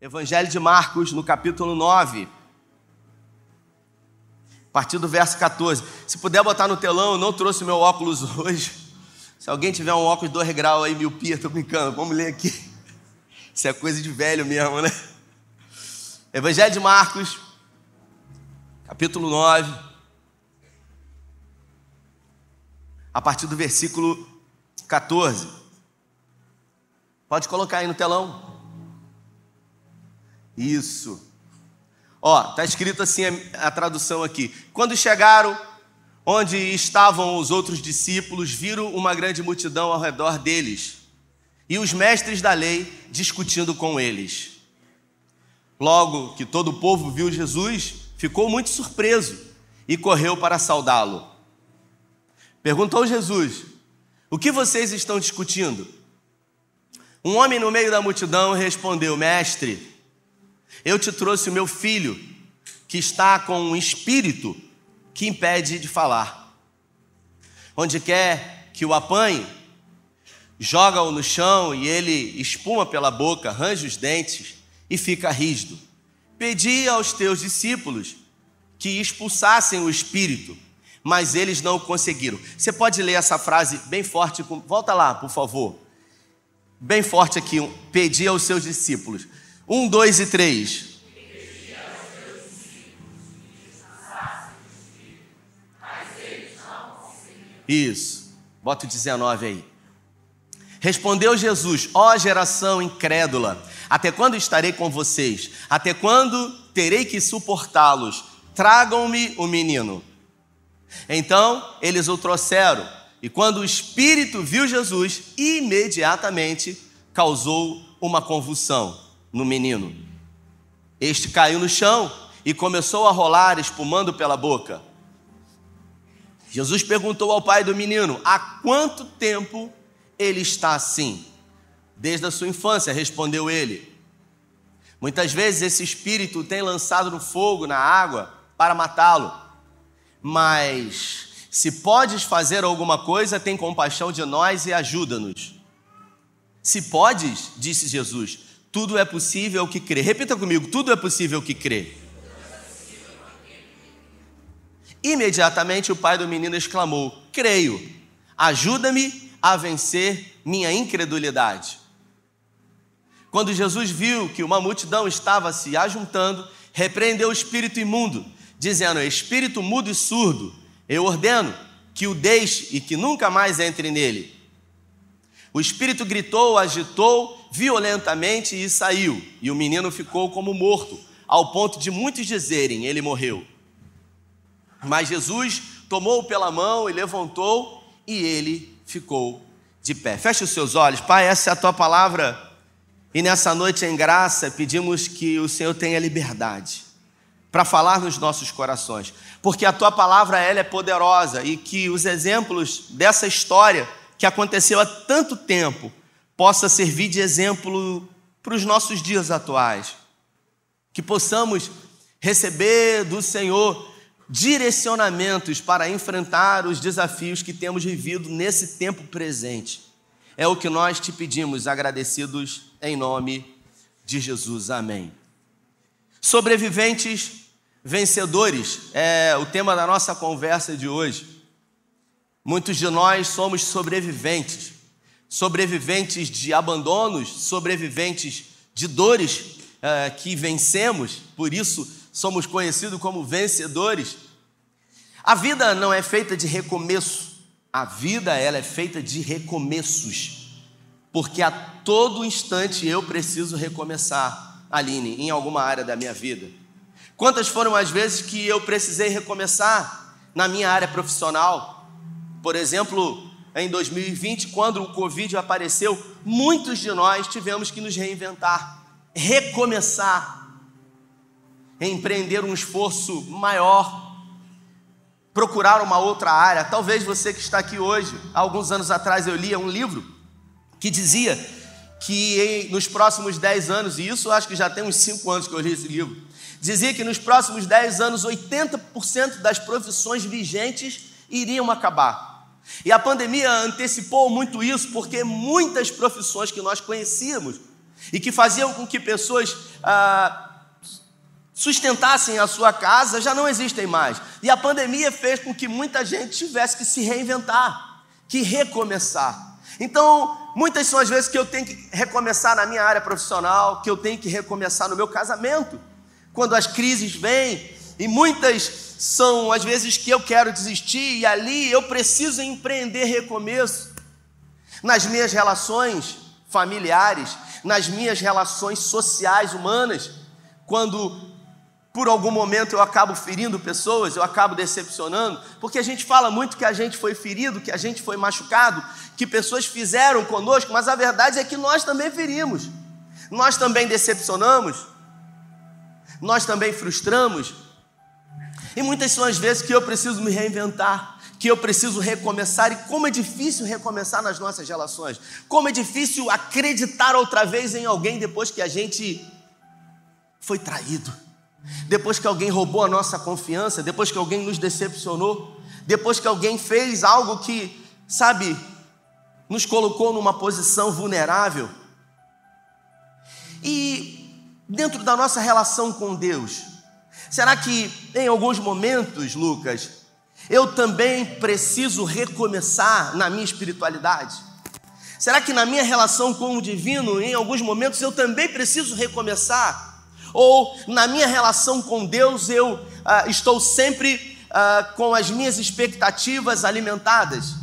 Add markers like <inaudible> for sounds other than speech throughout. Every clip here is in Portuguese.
Evangelho de Marcos, no capítulo 9, a partir do verso 14. Se puder botar no telão, eu não trouxe meu óculos <laughs> hoje. Se alguém tiver um óculos 2 graus aí, miopia, tô brincando, vamos ler aqui. Isso é coisa de velho mesmo, né? Evangelho de Marcos, capítulo 9, a partir do versículo 14. Pode colocar aí no telão. Isso. Ó, tá escrito assim a, a tradução aqui. Quando chegaram onde estavam os outros discípulos, viram uma grande multidão ao redor deles e os mestres da lei discutindo com eles. Logo que todo o povo viu Jesus, ficou muito surpreso e correu para saudá-lo. Perguntou Jesus: O que vocês estão discutindo? Um homem no meio da multidão respondeu: Mestre, eu te trouxe o meu filho, que está com um espírito que impede de falar. Onde quer que o apanhe, joga-o no chão e ele espuma pela boca, arranja os dentes e fica rígido. Pedi aos teus discípulos que expulsassem o espírito, mas eles não conseguiram. Você pode ler essa frase bem forte, volta lá, por favor. Bem forte aqui, pedi aos seus discípulos. Um, dois e três. Isso. Bota o 19 aí. Respondeu Jesus: Ó geração incrédula, até quando estarei com vocês? Até quando terei que suportá-los? Tragam-me o menino. Então eles o trouxeram, e quando o espírito viu Jesus, imediatamente causou uma convulsão no menino. Este caiu no chão e começou a rolar, espumando pela boca. Jesus perguntou ao pai do menino: há quanto tempo ele está assim? Desde a sua infância, respondeu ele. Muitas vezes esse espírito tem lançado no fogo, na água, para matá-lo. Mas se podes fazer alguma coisa, tem compaixão de nós e ajuda-nos. Se podes, disse Jesus, tudo é possível que crê. Repita comigo: tudo é possível que crê. Imediatamente o pai do menino exclamou: Creio, ajuda-me a vencer minha incredulidade. Quando Jesus viu que uma multidão estava se ajuntando, repreendeu o espírito imundo, dizendo: Espírito mudo e surdo, eu ordeno que o deixe e que nunca mais entre nele. O espírito gritou, agitou violentamente e saiu, e o menino ficou como morto, ao ponto de muitos dizerem: ele morreu. Mas Jesus tomou-o pela mão e levantou, e ele ficou de pé. Feche os seus olhos, Pai, essa é a tua palavra, e nessa noite em graça pedimos que o Senhor tenha liberdade para falar nos nossos corações, porque a tua palavra ela é poderosa e que os exemplos dessa história que aconteceu há tanto tempo possa servir de exemplo para os nossos dias atuais. Que possamos receber do Senhor direcionamentos para enfrentar os desafios que temos vivido nesse tempo presente. É o que nós te pedimos, agradecidos em nome de Jesus. Amém. Sobreviventes vencedores é o tema da nossa conversa de hoje. Muitos de nós somos sobreviventes sobreviventes de abandonos, sobreviventes de dores é, que vencemos, por isso somos conhecidos como vencedores. A vida não é feita de recomeço, a vida ela é feita de recomeços, porque a todo instante eu preciso recomeçar, Aline, em alguma área da minha vida. Quantas foram as vezes que eu precisei recomeçar na minha área profissional? Por exemplo, em 2020, quando o Covid apareceu, muitos de nós tivemos que nos reinventar, recomeçar, empreender um esforço maior, procurar uma outra área. Talvez você que está aqui hoje, alguns anos atrás eu lia um livro que dizia que nos próximos 10 anos, e isso acho que já tem uns 5 anos que eu li esse livro, dizia que nos próximos 10 anos 80% das profissões vigentes iriam acabar. E a pandemia antecipou muito isso, porque muitas profissões que nós conhecíamos, e que faziam com que pessoas ah, sustentassem a sua casa já não existem mais. E a pandemia fez com que muita gente tivesse que se reinventar, que recomeçar. Então, muitas são as vezes que eu tenho que recomeçar na minha área profissional, que eu tenho que recomeçar no meu casamento, quando as crises vêm, e muitas são as vezes que eu quero desistir, e ali eu preciso empreender recomeço. Nas minhas relações familiares, nas minhas relações sociais humanas, quando por algum momento eu acabo ferindo pessoas, eu acabo decepcionando, porque a gente fala muito que a gente foi ferido, que a gente foi machucado, que pessoas fizeram conosco, mas a verdade é que nós também ferimos, nós também decepcionamos, nós também frustramos, e muitas são as vezes que eu preciso me reinventar, que eu preciso recomeçar, e como é difícil recomeçar nas nossas relações, como é difícil acreditar outra vez em alguém depois que a gente foi traído. Depois que alguém roubou a nossa confiança, depois que alguém nos decepcionou, depois que alguém fez algo que, sabe, nos colocou numa posição vulnerável. E dentro da nossa relação com Deus, será que em alguns momentos, Lucas, eu também preciso recomeçar na minha espiritualidade? Será que na minha relação com o divino, em alguns momentos, eu também preciso recomeçar? Ou na minha relação com Deus eu ah, estou sempre ah, com as minhas expectativas alimentadas?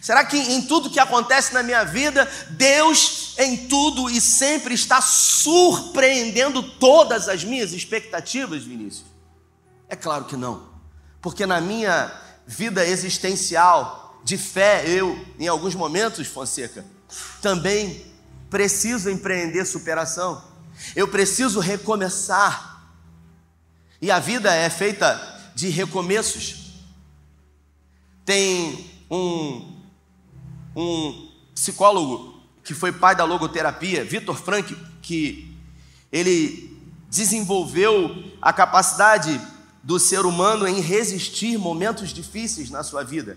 Será que em tudo que acontece na minha vida, Deus em tudo e sempre está surpreendendo todas as minhas expectativas, Vinícius? É claro que não, porque na minha vida existencial de fé, eu, em alguns momentos, Fonseca, também preciso empreender superação. Eu preciso recomeçar. E a vida é feita de recomeços. Tem um, um psicólogo que foi pai da logoterapia, Vitor Frank, que ele desenvolveu a capacidade do ser humano em resistir momentos difíceis na sua vida.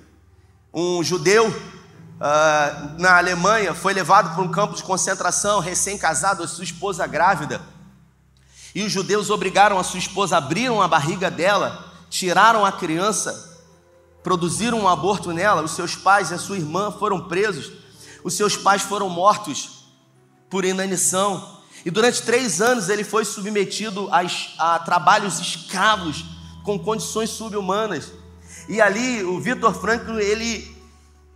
Um judeu uh, na Alemanha, foi levado para um campo de concentração, recém-casado, a sua esposa grávida. E os judeus obrigaram a sua esposa, abriram a barriga dela, tiraram a criança, produziram um aborto nela. Os seus pais e a sua irmã foram presos. Os seus pais foram mortos por inanição. E durante três anos ele foi submetido a, a trabalhos escravos, com condições subhumanas. E ali o Vitor Franklin, ele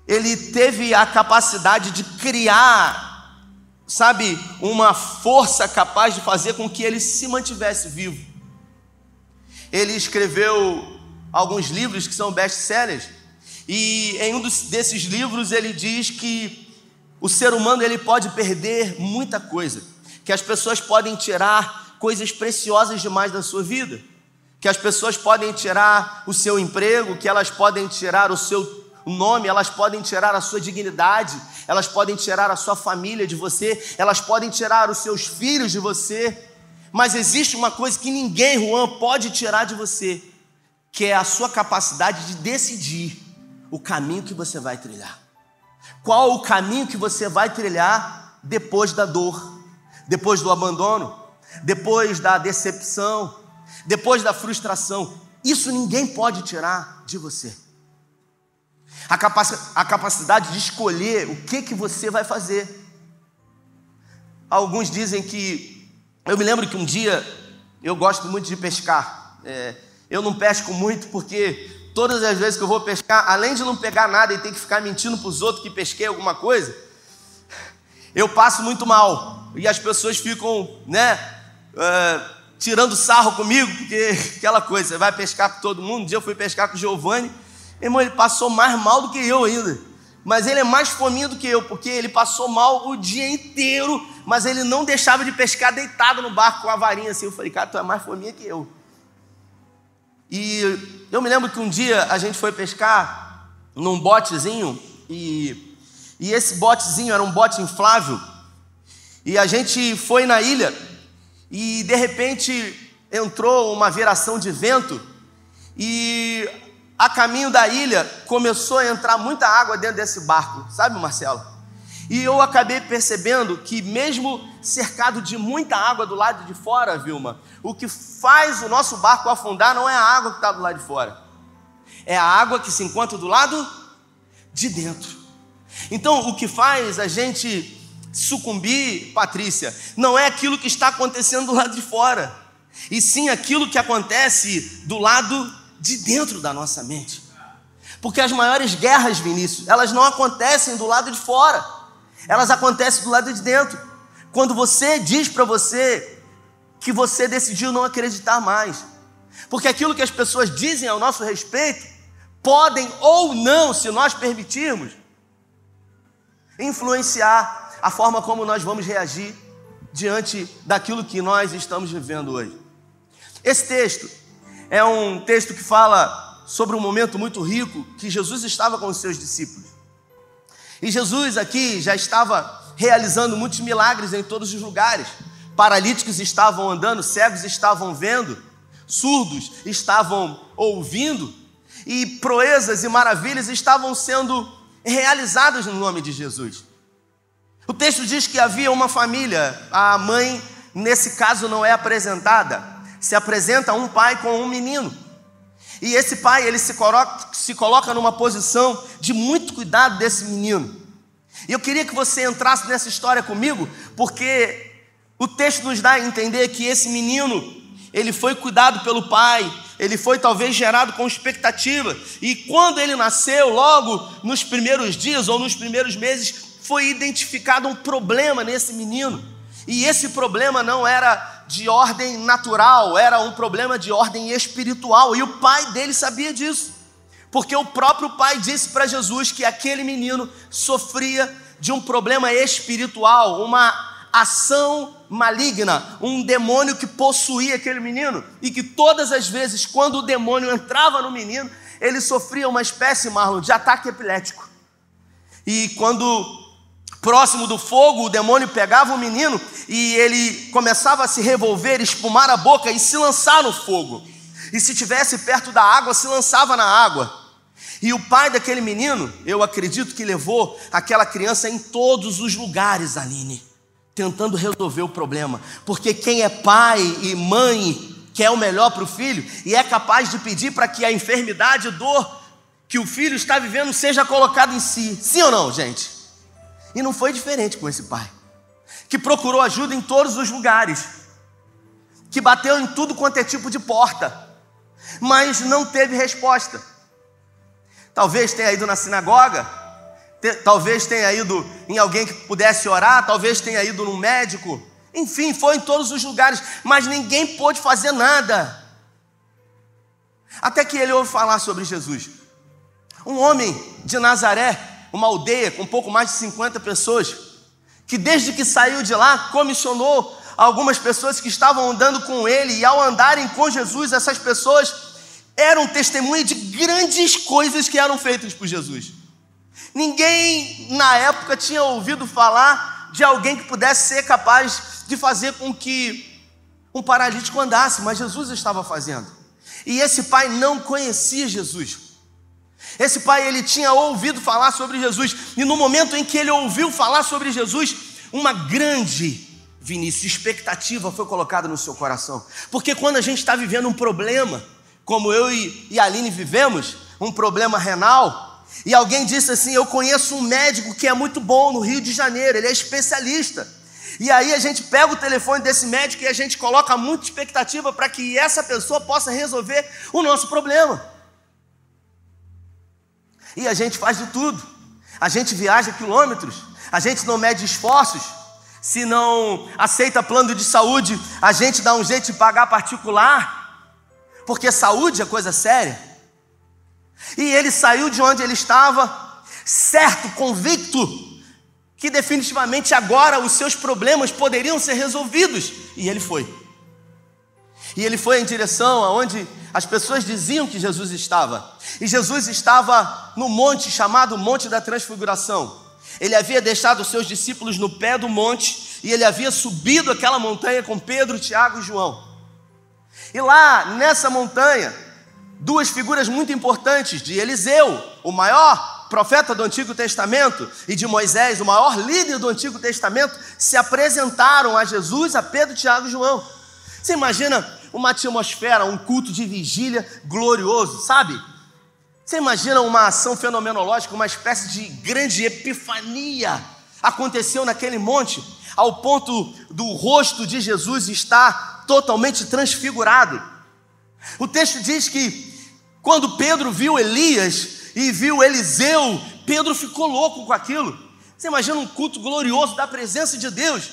ele teve a capacidade de criar, sabe, uma força capaz de fazer com que ele se mantivesse vivo. Ele escreveu alguns livros que são best-sellers, e em um desses livros ele diz que o ser humano ele pode perder muita coisa, que as pessoas podem tirar coisas preciosas demais da sua vida, que as pessoas podem tirar o seu emprego, que elas podem tirar o seu nome, elas podem tirar a sua dignidade, elas podem tirar a sua família de você, elas podem tirar os seus filhos de você, mas existe uma coisa que ninguém, Juan, pode tirar de você, que é a sua capacidade de decidir o caminho que você vai trilhar. Qual o caminho que você vai trilhar depois da dor, depois do abandono, depois da decepção, depois da frustração? Isso ninguém pode tirar de você a, a capacidade de escolher o que, que você vai fazer. Alguns dizem que. Eu me lembro que um dia eu gosto muito de pescar. É, eu não pesco muito porque todas as vezes que eu vou pescar, além de não pegar nada e ter que ficar mentindo para os outros que pesquei alguma coisa, eu passo muito mal. E as pessoas ficam, né, uh, tirando sarro comigo, porque <laughs> aquela coisa, você vai pescar com todo mundo. Um dia eu fui pescar com o Giovanni Irmão, ele passou mais mal do que eu ainda. Mas ele é mais fominha do que eu, porque ele passou mal o dia inteiro, mas ele não deixava de pescar deitado no barco com a varinha assim. Eu falei, cara, tu é mais fominha que eu. E eu me lembro que um dia a gente foi pescar num botezinho, e, e esse botezinho era um bote inflável, e a gente foi na ilha, e de repente entrou uma viração de vento, e a caminho da ilha, começou a entrar muita água dentro desse barco, sabe, Marcelo? E eu acabei percebendo que, mesmo cercado de muita água do lado de fora, Vilma, o que faz o nosso barco afundar não é a água que está do lado de fora, é a água que se encontra do lado de dentro. Então, o que faz a gente sucumbir, Patrícia, não é aquilo que está acontecendo do lado de fora, e sim aquilo que acontece do lado de dentro da nossa mente. Porque as maiores guerras, Vinícius, elas não acontecem do lado de fora, elas acontecem do lado de dentro. Quando você diz para você que você decidiu não acreditar mais, porque aquilo que as pessoas dizem ao nosso respeito podem ou não, se nós permitirmos, influenciar a forma como nós vamos reagir diante daquilo que nós estamos vivendo hoje. Esse texto é um texto que fala sobre um momento muito rico que Jesus estava com os seus discípulos. E Jesus aqui já estava realizando muitos milagres em todos os lugares. Paralíticos estavam andando, cegos estavam vendo, surdos estavam ouvindo, e proezas e maravilhas estavam sendo realizadas no nome de Jesus. O texto diz que havia uma família, a mãe, nesse caso, não é apresentada, se apresenta um pai com um menino. E esse pai, ele se coloca, se coloca numa posição de muito cuidado desse menino. E eu queria que você entrasse nessa história comigo, porque o texto nos dá a entender que esse menino, ele foi cuidado pelo pai, ele foi talvez gerado com expectativa, e quando ele nasceu, logo nos primeiros dias ou nos primeiros meses, foi identificado um problema nesse menino. E esse problema não era de ordem natural, era um problema de ordem espiritual, e o pai dele sabia disso. Porque o próprio pai disse para Jesus que aquele menino sofria de um problema espiritual, uma ação maligna, um demônio que possuía aquele menino e que todas as vezes, quando o demônio entrava no menino, ele sofria uma espécie, Marlon, de ataque epilético. E quando próximo do fogo, o demônio pegava o menino e ele começava a se revolver, espumar a boca e se lançar no fogo. E se tivesse perto da água, se lançava na água. E o pai daquele menino, eu acredito que levou aquela criança em todos os lugares, Aline tentando resolver o problema. Porque quem é pai e mãe quer o melhor para o filho e é capaz de pedir para que a enfermidade e dor que o filho está vivendo seja colocada em si. Sim ou não, gente? E não foi diferente com esse pai, que procurou ajuda em todos os lugares, que bateu em tudo quanto é tipo de porta, mas não teve resposta. Talvez tenha ido na sinagoga, talvez tenha ido em alguém que pudesse orar, talvez tenha ido num médico, enfim, foi em todos os lugares, mas ninguém pôde fazer nada. Até que ele ouve falar sobre Jesus. Um homem de Nazaré, uma aldeia com pouco mais de 50 pessoas, que desde que saiu de lá comissionou algumas pessoas que estavam andando com ele, e ao andarem com Jesus, essas pessoas eram testemunha de grandes coisas que eram feitas por Jesus. Ninguém na época tinha ouvido falar de alguém que pudesse ser capaz de fazer com que um paralítico andasse, mas Jesus estava fazendo. E esse pai não conhecia Jesus. Esse pai ele tinha ouvido falar sobre Jesus, e no momento em que ele ouviu falar sobre Jesus, uma grande Vinícius, expectativa foi colocada no seu coração. Porque quando a gente está vivendo um problema, como eu e a Aline vivemos, um problema renal, e alguém disse assim: Eu conheço um médico que é muito bom no Rio de Janeiro, ele é especialista. E aí a gente pega o telefone desse médico e a gente coloca muita expectativa para que essa pessoa possa resolver o nosso problema. E a gente faz de tudo. A gente viaja quilômetros, a gente não mede esforços. Se não aceita plano de saúde, a gente dá um jeito de pagar particular, porque saúde é coisa séria. E ele saiu de onde ele estava, certo, convicto, que definitivamente agora os seus problemas poderiam ser resolvidos. E ele foi. E ele foi em direção aonde as pessoas diziam que Jesus estava. E Jesus estava no monte chamado Monte da Transfiguração. Ele havia deixado os seus discípulos no pé do monte e ele havia subido aquela montanha com Pedro, Tiago e João. E lá nessa montanha, duas figuras muito importantes de Eliseu, o maior profeta do Antigo Testamento e de Moisés, o maior líder do Antigo Testamento, se apresentaram a Jesus, a Pedro, Tiago e João. Você imagina uma atmosfera, um culto de vigília glorioso, sabe? Você imagina uma ação fenomenológica, uma espécie de grande epifania aconteceu naquele monte, ao ponto do rosto de Jesus estar totalmente transfigurado. O texto diz que quando Pedro viu Elias e viu Eliseu, Pedro ficou louco com aquilo. Você imagina um culto glorioso da presença de Deus.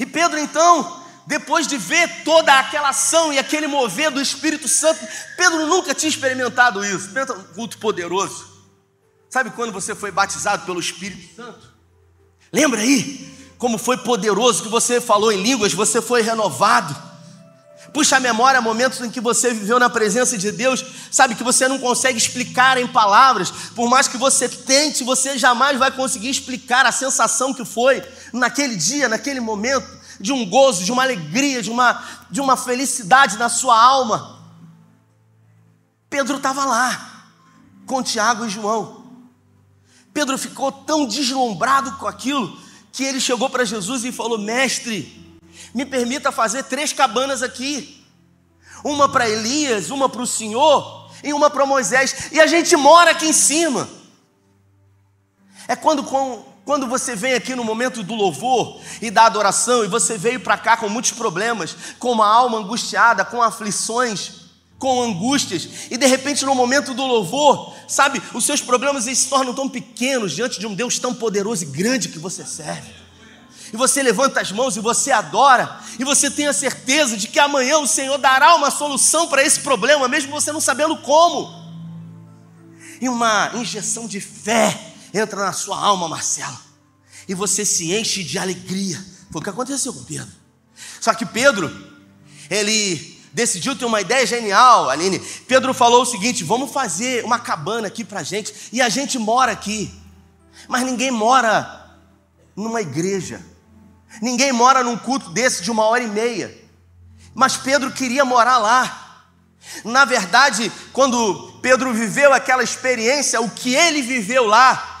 E Pedro então, depois de ver toda aquela ação e aquele mover do Espírito Santo, Pedro nunca tinha experimentado isso. Pensa um culto poderoso. Sabe quando você foi batizado pelo Espírito Santo? Lembra aí como foi poderoso que você falou em línguas, você foi renovado. Puxa a memória momentos em que você viveu na presença de Deus, sabe que você não consegue explicar em palavras, por mais que você tente, você jamais vai conseguir explicar a sensação que foi naquele dia, naquele momento, de um gozo, de uma alegria, de uma, de uma felicidade na sua alma. Pedro estava lá, com Tiago e João. Pedro ficou tão deslumbrado com aquilo que ele chegou para Jesus e falou: Mestre, me permita fazer três cabanas aqui: uma para Elias, uma para o Senhor e uma para Moisés, e a gente mora aqui em cima. É quando, quando você vem aqui no momento do louvor e da adoração, e você veio para cá com muitos problemas, com uma alma angustiada, com aflições, com angústias, e de repente no momento do louvor, sabe, os seus problemas se tornam tão pequenos diante de um Deus tão poderoso e grande que você serve. E você levanta as mãos e você adora, e você tem a certeza de que amanhã o Senhor dará uma solução para esse problema, mesmo você não sabendo como. E uma injeção de fé entra na sua alma, Marcelo, e você se enche de alegria. Foi o que aconteceu com Pedro. Só que Pedro, ele decidiu ter uma ideia genial, Aline. Pedro falou o seguinte: vamos fazer uma cabana aqui para gente, e a gente mora aqui. Mas ninguém mora numa igreja, ninguém mora num culto desse de uma hora e meia. Mas Pedro queria morar lá. Na verdade, quando Pedro viveu aquela experiência, o que ele viveu lá,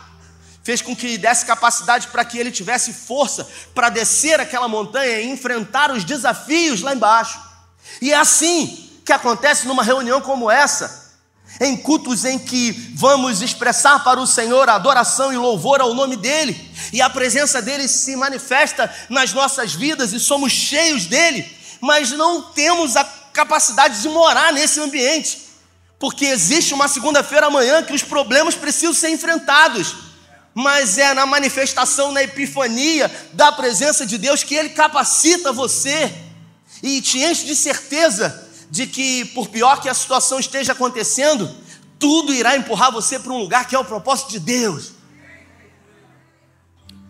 fez com que desse capacidade para que ele tivesse força para descer aquela montanha e enfrentar os desafios lá embaixo. E é assim que acontece numa reunião como essa, em cultos em que vamos expressar para o Senhor adoração e louvor ao nome dEle, e a presença dEle se manifesta nas nossas vidas e somos cheios dEle, mas não temos a capacidade de morar nesse ambiente, porque existe uma segunda-feira amanhã que os problemas precisam ser enfrentados, mas é na manifestação, na epifania da presença de Deus que Ele capacita você e te enche de certeza de que, por pior que a situação esteja acontecendo, tudo irá empurrar você para um lugar que é o propósito de Deus.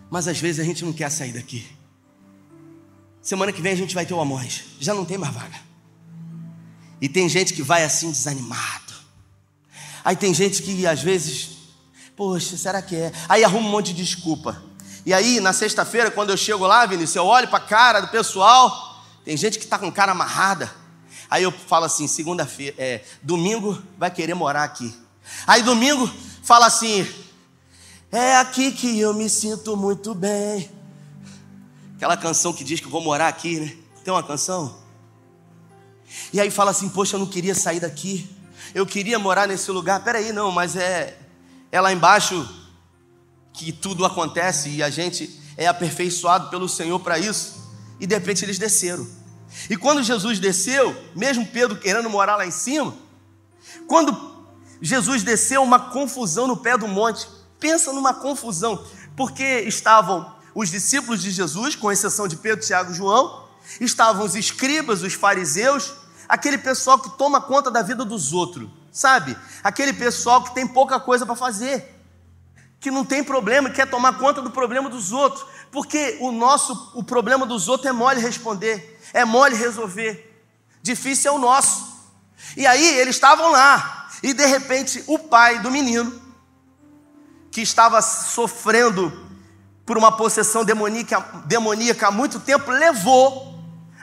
Mas às vezes a gente não quer sair daqui. Semana que vem a gente vai ter o Amós, já não tem mais vaga. E tem gente que vai assim desanimado. Aí tem gente que às vezes, poxa, será que é? Aí arruma um monte de desculpa. E aí, na sexta-feira, quando eu chego lá, Vinícius, eu olho para a cara do pessoal, tem gente que está com cara amarrada. Aí eu falo assim, segunda-feira, é, domingo vai querer morar aqui. Aí domingo fala assim, é aqui que eu me sinto muito bem. Aquela canção que diz que eu vou morar aqui, né? Tem uma canção? E aí fala assim, poxa, eu não queria sair daqui. Eu queria morar nesse lugar. Peraí, não, mas é, é lá embaixo que tudo acontece e a gente é aperfeiçoado pelo Senhor para isso. E de repente eles desceram. E quando Jesus desceu, mesmo Pedro querendo morar lá em cima, quando Jesus desceu, uma confusão no pé do monte. Pensa numa confusão, porque estavam os discípulos de Jesus, com exceção de Pedro, Tiago e João, estavam os escribas, os fariseus, aquele pessoal que toma conta da vida dos outros, sabe? Aquele pessoal que tem pouca coisa para fazer, que não tem problema, quer tomar conta do problema dos outros, porque o nosso, o problema dos outros é mole responder é mole resolver, difícil é o nosso. E aí eles estavam lá, e de repente o pai do menino, que estava sofrendo por uma possessão demoníaca, demoníaca há muito tempo, levou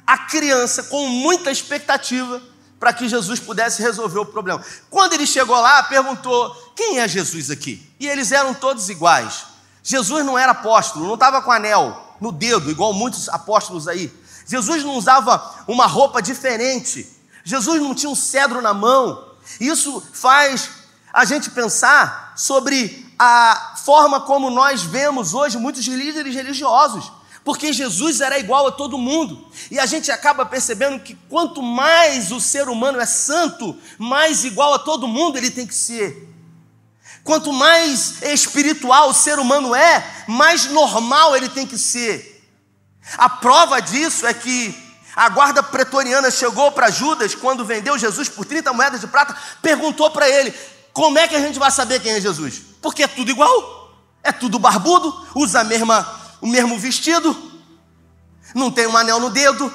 a criança com muita expectativa para que Jesus pudesse resolver o problema. Quando ele chegou lá, perguntou: quem é Jesus aqui? E eles eram todos iguais. Jesus não era apóstolo, não estava com anel no dedo, igual muitos apóstolos aí. Jesus não usava uma roupa diferente. Jesus não tinha um cedro na mão. Isso faz a gente pensar sobre a forma como nós vemos hoje muitos líderes religiosos, porque Jesus era igual a todo mundo, e a gente acaba percebendo que quanto mais o ser humano é santo, mais igual a todo mundo ele tem que ser. Quanto mais espiritual o ser humano é, mais normal ele tem que ser. A prova disso é que a guarda pretoriana chegou para Judas quando vendeu Jesus por 30 moedas de prata, perguntou para ele: como é que a gente vai saber quem é Jesus? Porque é tudo igual, é tudo barbudo, usa a mesma, o mesmo vestido, não tem um anel no dedo,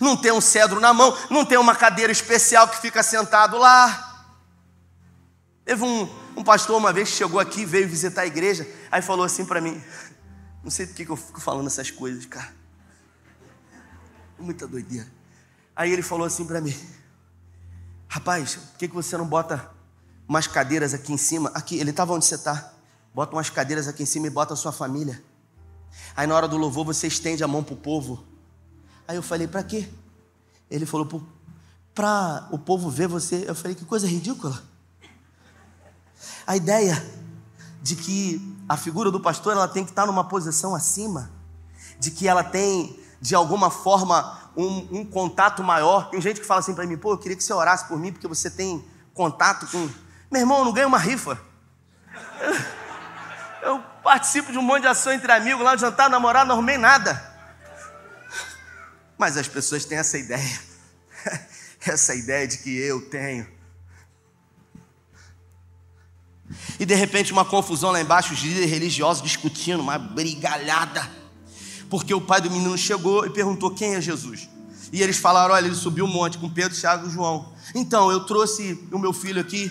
não tem um cedro na mão, não tem uma cadeira especial que fica sentado lá. Teve um, um pastor uma vez que chegou aqui, veio visitar a igreja, aí falou assim para mim: Não sei por que eu fico falando essas coisas, cara. Muita doideira. Aí ele falou assim para mim: Rapaz, por que, que você não bota umas cadeiras aqui em cima. Aqui, ele estava onde você está. Bota umas cadeiras aqui em cima e bota a sua família. Aí na hora do louvor você estende a mão para o povo. Aí eu falei, para quê? Ele falou, para o povo ver você. Eu falei, que coisa ridícula. A ideia de que a figura do pastor ela tem que estar numa posição acima, de que ela tem, de alguma forma, um, um contato maior. Tem gente que fala assim para mim, pô, eu queria que você orasse por mim, porque você tem contato com meu irmão, eu não ganho uma rifa. Participo de um monte de ação entre amigos, lá no jantar, namorar, não arrumei nada. Mas as pessoas têm essa ideia. <laughs> Essa ideia de que eu tenho. E de repente uma confusão lá embaixo, os líderes religiosos discutindo, uma brigalhada. Porque o pai do menino chegou e perguntou quem é Jesus. E eles falaram: olha, ele subiu um monte com Pedro, Tiago e João. Então, eu trouxe o meu filho aqui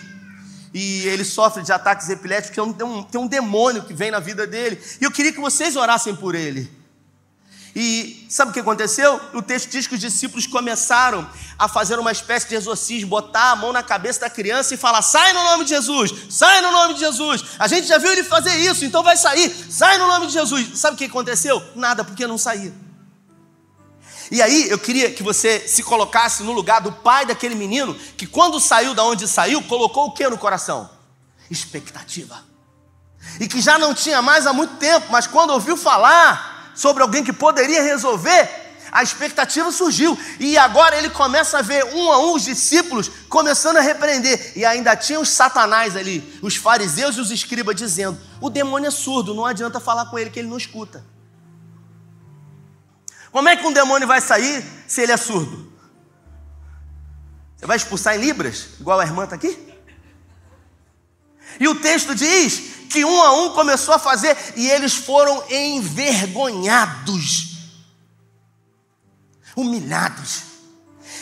e ele sofre de ataques epiléticos, tem um, tem um demônio que vem na vida dele. E eu queria que vocês orassem por ele. E sabe o que aconteceu? O texto diz que os discípulos começaram a fazer uma espécie de exorcismo, botar a mão na cabeça da criança e falar: sai no nome de Jesus, sai no nome de Jesus. A gente já viu ele fazer isso, então vai sair, sai no nome de Jesus. Sabe o que aconteceu? Nada, porque não saía. E aí eu queria que você se colocasse no lugar do pai daquele menino que, quando saiu da onde saiu, colocou o que no coração? Expectativa. E que já não tinha mais há muito tempo, mas quando ouviu falar sobre alguém que poderia resolver, a expectativa surgiu. E agora ele começa a ver um a um os discípulos começando a repreender. E ainda tinha os satanás ali, os fariseus e os escribas, dizendo: o demônio é surdo, não adianta falar com ele que ele não escuta. Como é que um demônio vai sair se ele é surdo? Você vai expulsar em Libras, igual a irmã está aqui? E o texto diz que um a um começou a fazer e eles foram envergonhados, humilhados.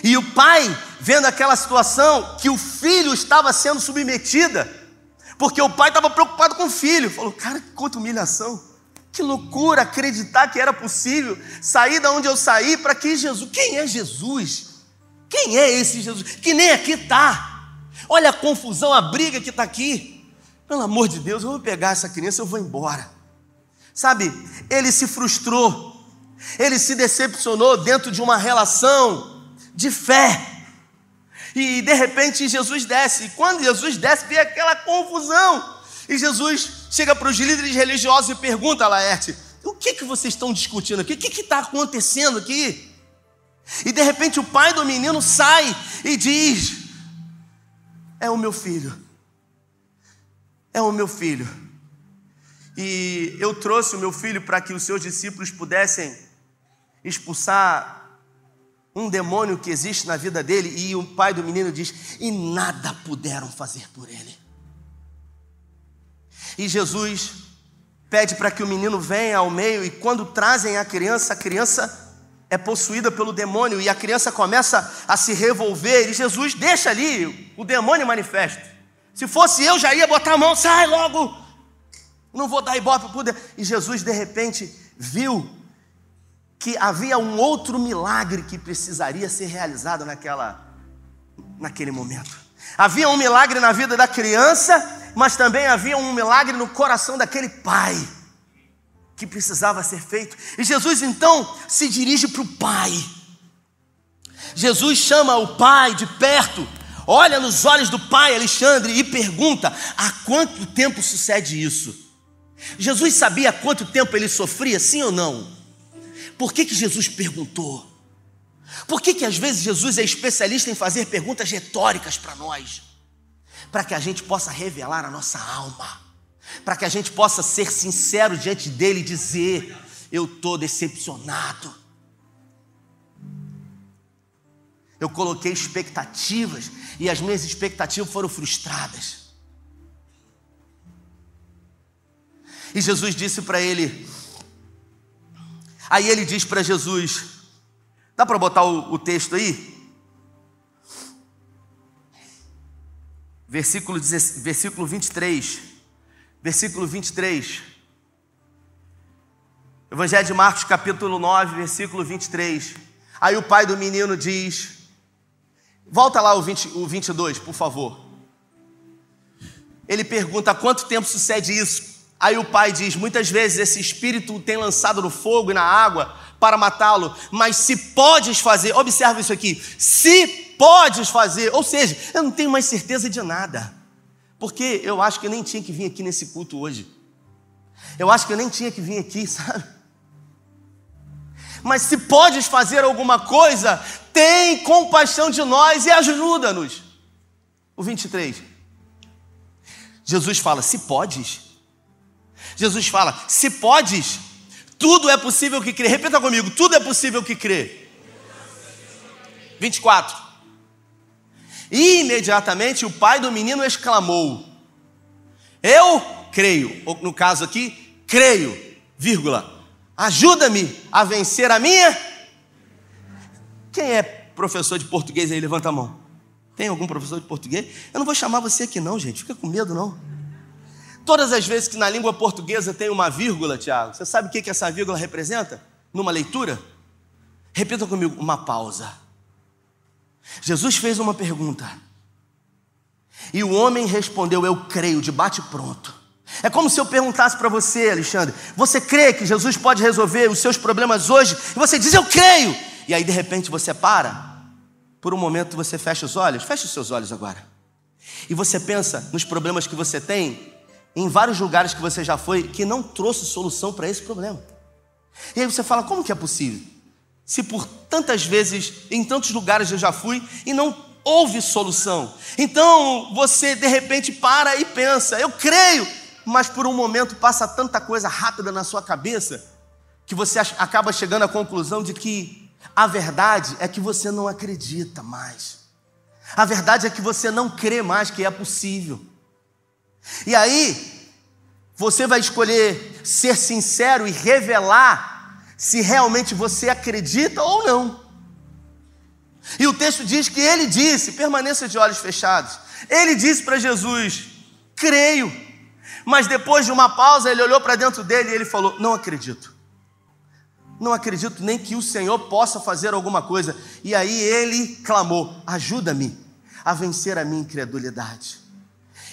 E o pai, vendo aquela situação, que o filho estava sendo submetida, porque o pai estava preocupado com o filho, falou: Cara, quanta humilhação. Que loucura acreditar que era possível sair da onde eu saí para que Jesus. Quem é Jesus? Quem é esse Jesus? Que nem aqui está. Olha a confusão, a briga que está aqui. Pelo amor de Deus, eu vou pegar essa criança, eu vou embora. Sabe, ele se frustrou, ele se decepcionou dentro de uma relação de fé. E de repente Jesus desce, e quando Jesus desce, vem aquela confusão. E Jesus chega para os líderes religiosos e pergunta a Laerte: o que, que vocês estão discutindo aqui? O que está acontecendo aqui? E de repente o pai do menino sai e diz: É o meu filho. É o meu filho. E eu trouxe o meu filho para que os seus discípulos pudessem expulsar um demônio que existe na vida dele. E o pai do menino diz: E nada puderam fazer por ele. E Jesus pede para que o menino venha ao meio, e quando trazem a criança, a criança é possuída pelo demônio, e a criança começa a se revolver, e Jesus deixa ali o demônio manifesto. Se fosse eu, já ia botar a mão, sai logo, não vou dar ibope para E Jesus, de repente, viu que havia um outro milagre que precisaria ser realizado naquela, naquele momento. Havia um milagre na vida da criança, mas também havia um milagre no coração daquele pai que precisava ser feito. E Jesus então se dirige para o pai. Jesus chama o pai de perto, olha nos olhos do pai Alexandre e pergunta: há quanto tempo sucede isso? Jesus sabia há quanto tempo ele sofria, sim ou não? Por que, que Jesus perguntou? Por que, que às vezes Jesus é especialista em fazer perguntas retóricas para nós? Para que a gente possa revelar a nossa alma, para que a gente possa ser sincero diante dele e dizer: Eu estou decepcionado. Eu coloquei expectativas e as minhas expectativas foram frustradas. E Jesus disse para ele, aí ele diz para Jesus, Dá para botar o, o, texto aí? Versículo, versículo 23. Versículo 23. Evangelho de Marcos, capítulo 9, versículo 23. Aí o pai do menino diz: Volta lá o, 20, o 22, por favor. Ele pergunta: há quanto tempo sucede isso? Aí o pai diz: Muitas vezes esse espírito tem lançado no fogo e na água para matá-lo, mas se podes fazer, observa isso aqui, se podes fazer, ou seja, eu não tenho mais certeza de nada, porque eu acho que eu nem tinha que vir aqui nesse culto hoje, eu acho que eu nem tinha que vir aqui, <laughs> sabe? Mas se podes fazer alguma coisa, tem compaixão de nós e ajuda-nos. O 23. Jesus fala: se podes. Jesus fala: se podes, tudo é possível que crê. Repita comigo: tudo é possível que crê. 24. E imediatamente o pai do menino exclamou: Eu creio, ou no caso aqui, creio, vírgula, ajuda-me a vencer a minha. Quem é professor de português aí? Levanta a mão. Tem algum professor de português? Eu não vou chamar você aqui, não, gente, fica com medo, não. Todas as vezes que na língua portuguesa tem uma vírgula, Tiago, você sabe o que, essa vírgula representa? Numa leitura? Repita comigo, uma pausa. Jesus fez uma pergunta. E o homem respondeu: Eu creio, de bate pronto. É como se eu perguntasse para você, Alexandre: Você crê que Jesus pode resolver os seus problemas hoje? E você diz: Eu creio. E aí de repente você para. Por um momento você fecha os olhos. Fecha os seus olhos agora. E você pensa nos problemas que você tem em vários lugares que você já foi que não trouxe solução para esse problema. E aí você fala: como que é possível? Se por tantas vezes, em tantos lugares eu já fui e não houve solução. Então você de repente para e pensa: eu creio, mas por um momento passa tanta coisa rápida na sua cabeça que você acaba chegando à conclusão de que a verdade é que você não acredita mais. A verdade é que você não crê mais que é possível. E aí, você vai escolher ser sincero e revelar se realmente você acredita ou não. E o texto diz que ele disse: permaneça de olhos fechados. Ele disse para Jesus: creio. Mas depois de uma pausa, ele olhou para dentro dele e ele falou: não acredito. Não acredito nem que o Senhor possa fazer alguma coisa. E aí ele clamou: ajuda-me a vencer a minha incredulidade.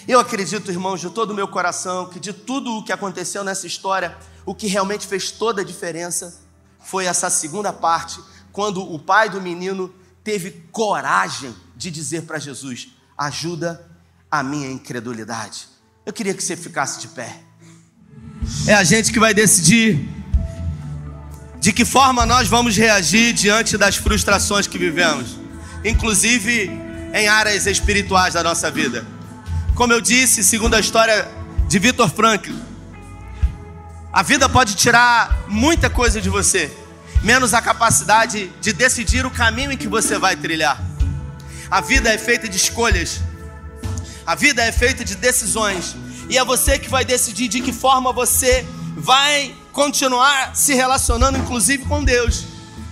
Eu acredito, irmãos, de todo o meu coração, que de tudo o que aconteceu nessa história, o que realmente fez toda a diferença foi essa segunda parte, quando o pai do menino teve coragem de dizer para Jesus: ajuda a minha incredulidade. Eu queria que você ficasse de pé. É a gente que vai decidir de que forma nós vamos reagir diante das frustrações que vivemos, inclusive em áreas espirituais da nossa vida. Como eu disse, segundo a história de Victor Franklin, a vida pode tirar muita coisa de você, menos a capacidade de decidir o caminho em que você vai trilhar. A vida é feita de escolhas, a vida é feita de decisões, e é você que vai decidir de que forma você vai continuar se relacionando, inclusive com Deus,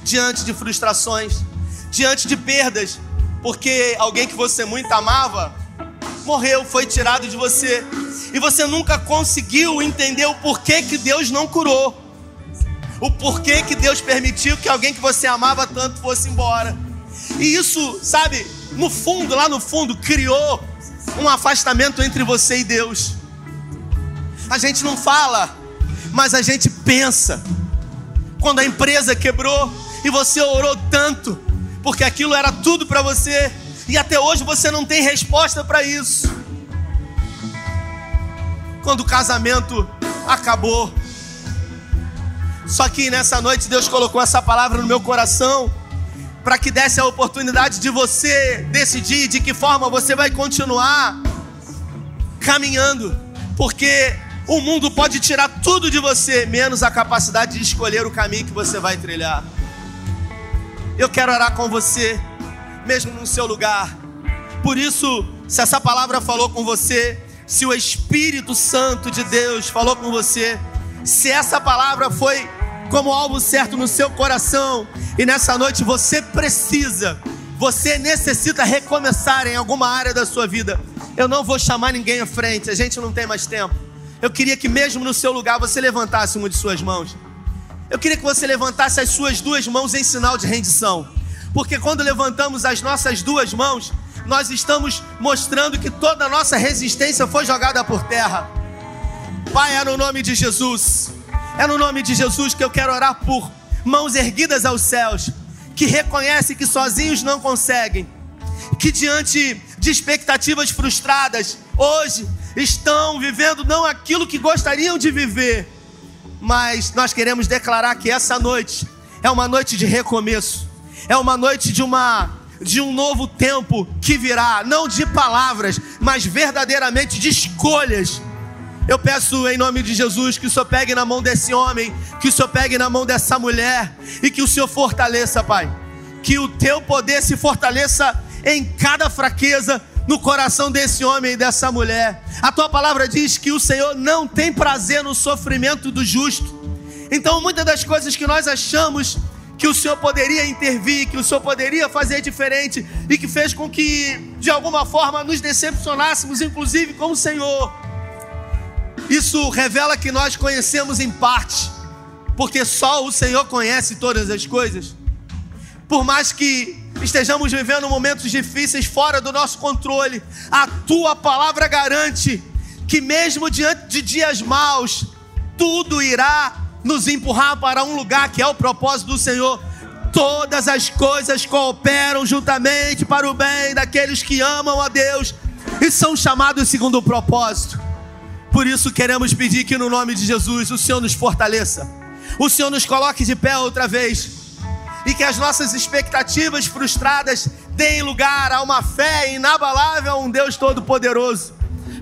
diante de frustrações, diante de perdas, porque alguém que você muito amava morreu, foi tirado de você. E você nunca conseguiu entender o porquê que Deus não curou. O porquê que Deus permitiu que alguém que você amava tanto fosse embora. E isso, sabe, no fundo, lá no fundo, criou um afastamento entre você e Deus. A gente não fala, mas a gente pensa. Quando a empresa quebrou e você orou tanto, porque aquilo era tudo para você, e até hoje você não tem resposta para isso. Quando o casamento acabou, só que nessa noite Deus colocou essa palavra no meu coração para que desse a oportunidade de você decidir de que forma você vai continuar caminhando, porque o mundo pode tirar tudo de você, menos a capacidade de escolher o caminho que você vai trilhar. Eu quero orar com você, mesmo no seu lugar. Por isso, se essa palavra falou com você, se o Espírito Santo de Deus falou com você, se essa palavra foi como algo certo no seu coração. E nessa noite você precisa, você necessita recomeçar em alguma área da sua vida. Eu não vou chamar ninguém à frente, a gente não tem mais tempo. Eu queria que mesmo no seu lugar você levantasse uma de suas mãos. Eu queria que você levantasse as suas duas mãos em sinal de rendição. Porque quando levantamos as nossas duas mãos, nós estamos mostrando que toda a nossa resistência foi jogada por terra. Pai, é no nome de Jesus. É no nome de Jesus que eu quero orar por mãos erguidas aos céus, que reconhecem que sozinhos não conseguem, que diante de expectativas frustradas, hoje estão vivendo não aquilo que gostariam de viver, mas nós queremos declarar que essa noite é uma noite de recomeço, é uma noite de uma de um novo tempo que virá, não de palavras, mas verdadeiramente de escolhas eu peço em nome de Jesus que o Senhor pegue na mão desse homem, que o Senhor pegue na mão dessa mulher e que o Senhor fortaleça, Pai. Que o teu poder se fortaleça em cada fraqueza no coração desse homem e dessa mulher. A tua palavra diz que o Senhor não tem prazer no sofrimento do justo. Então, muitas das coisas que nós achamos que o Senhor poderia intervir, que o Senhor poderia fazer diferente e que fez com que, de alguma forma, nos decepcionássemos, inclusive com o Senhor isso revela que nós conhecemos em parte, porque só o Senhor conhece todas as coisas. Por mais que estejamos vivendo momentos difíceis fora do nosso controle, a tua palavra garante que, mesmo diante de dias maus, tudo irá nos empurrar para um lugar que é o propósito do Senhor. Todas as coisas cooperam juntamente para o bem daqueles que amam a Deus e são chamados segundo o propósito. Por isso queremos pedir que no nome de Jesus o Senhor nos fortaleça, o Senhor nos coloque de pé outra vez e que as nossas expectativas frustradas deem lugar a uma fé inabalável a um Deus Todo-Poderoso,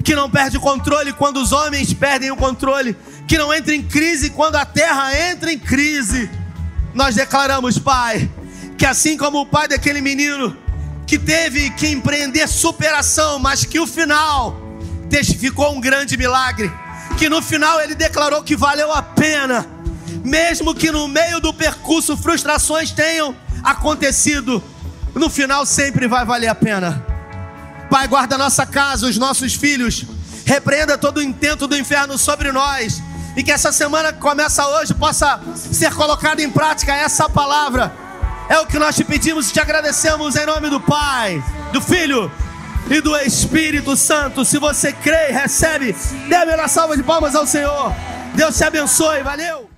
que não perde o controle quando os homens perdem o controle, que não entra em crise quando a terra entra em crise. Nós declaramos, Pai, que assim como o pai daquele menino que teve que empreender superação, mas que o final testificou um grande milagre, que no final ele declarou que valeu a pena, mesmo que no meio do percurso frustrações tenham acontecido, no final sempre vai valer a pena. Pai, guarda nossa casa, os nossos filhos, repreenda todo o intento do inferno sobre nós, e que essa semana que começa hoje possa ser colocada em prática essa palavra. É o que nós te pedimos e te agradecemos em nome do Pai, do Filho e do Espírito Santo. Se você crê, recebe. Dê a salva de palmas ao Senhor. Deus te abençoe. Valeu.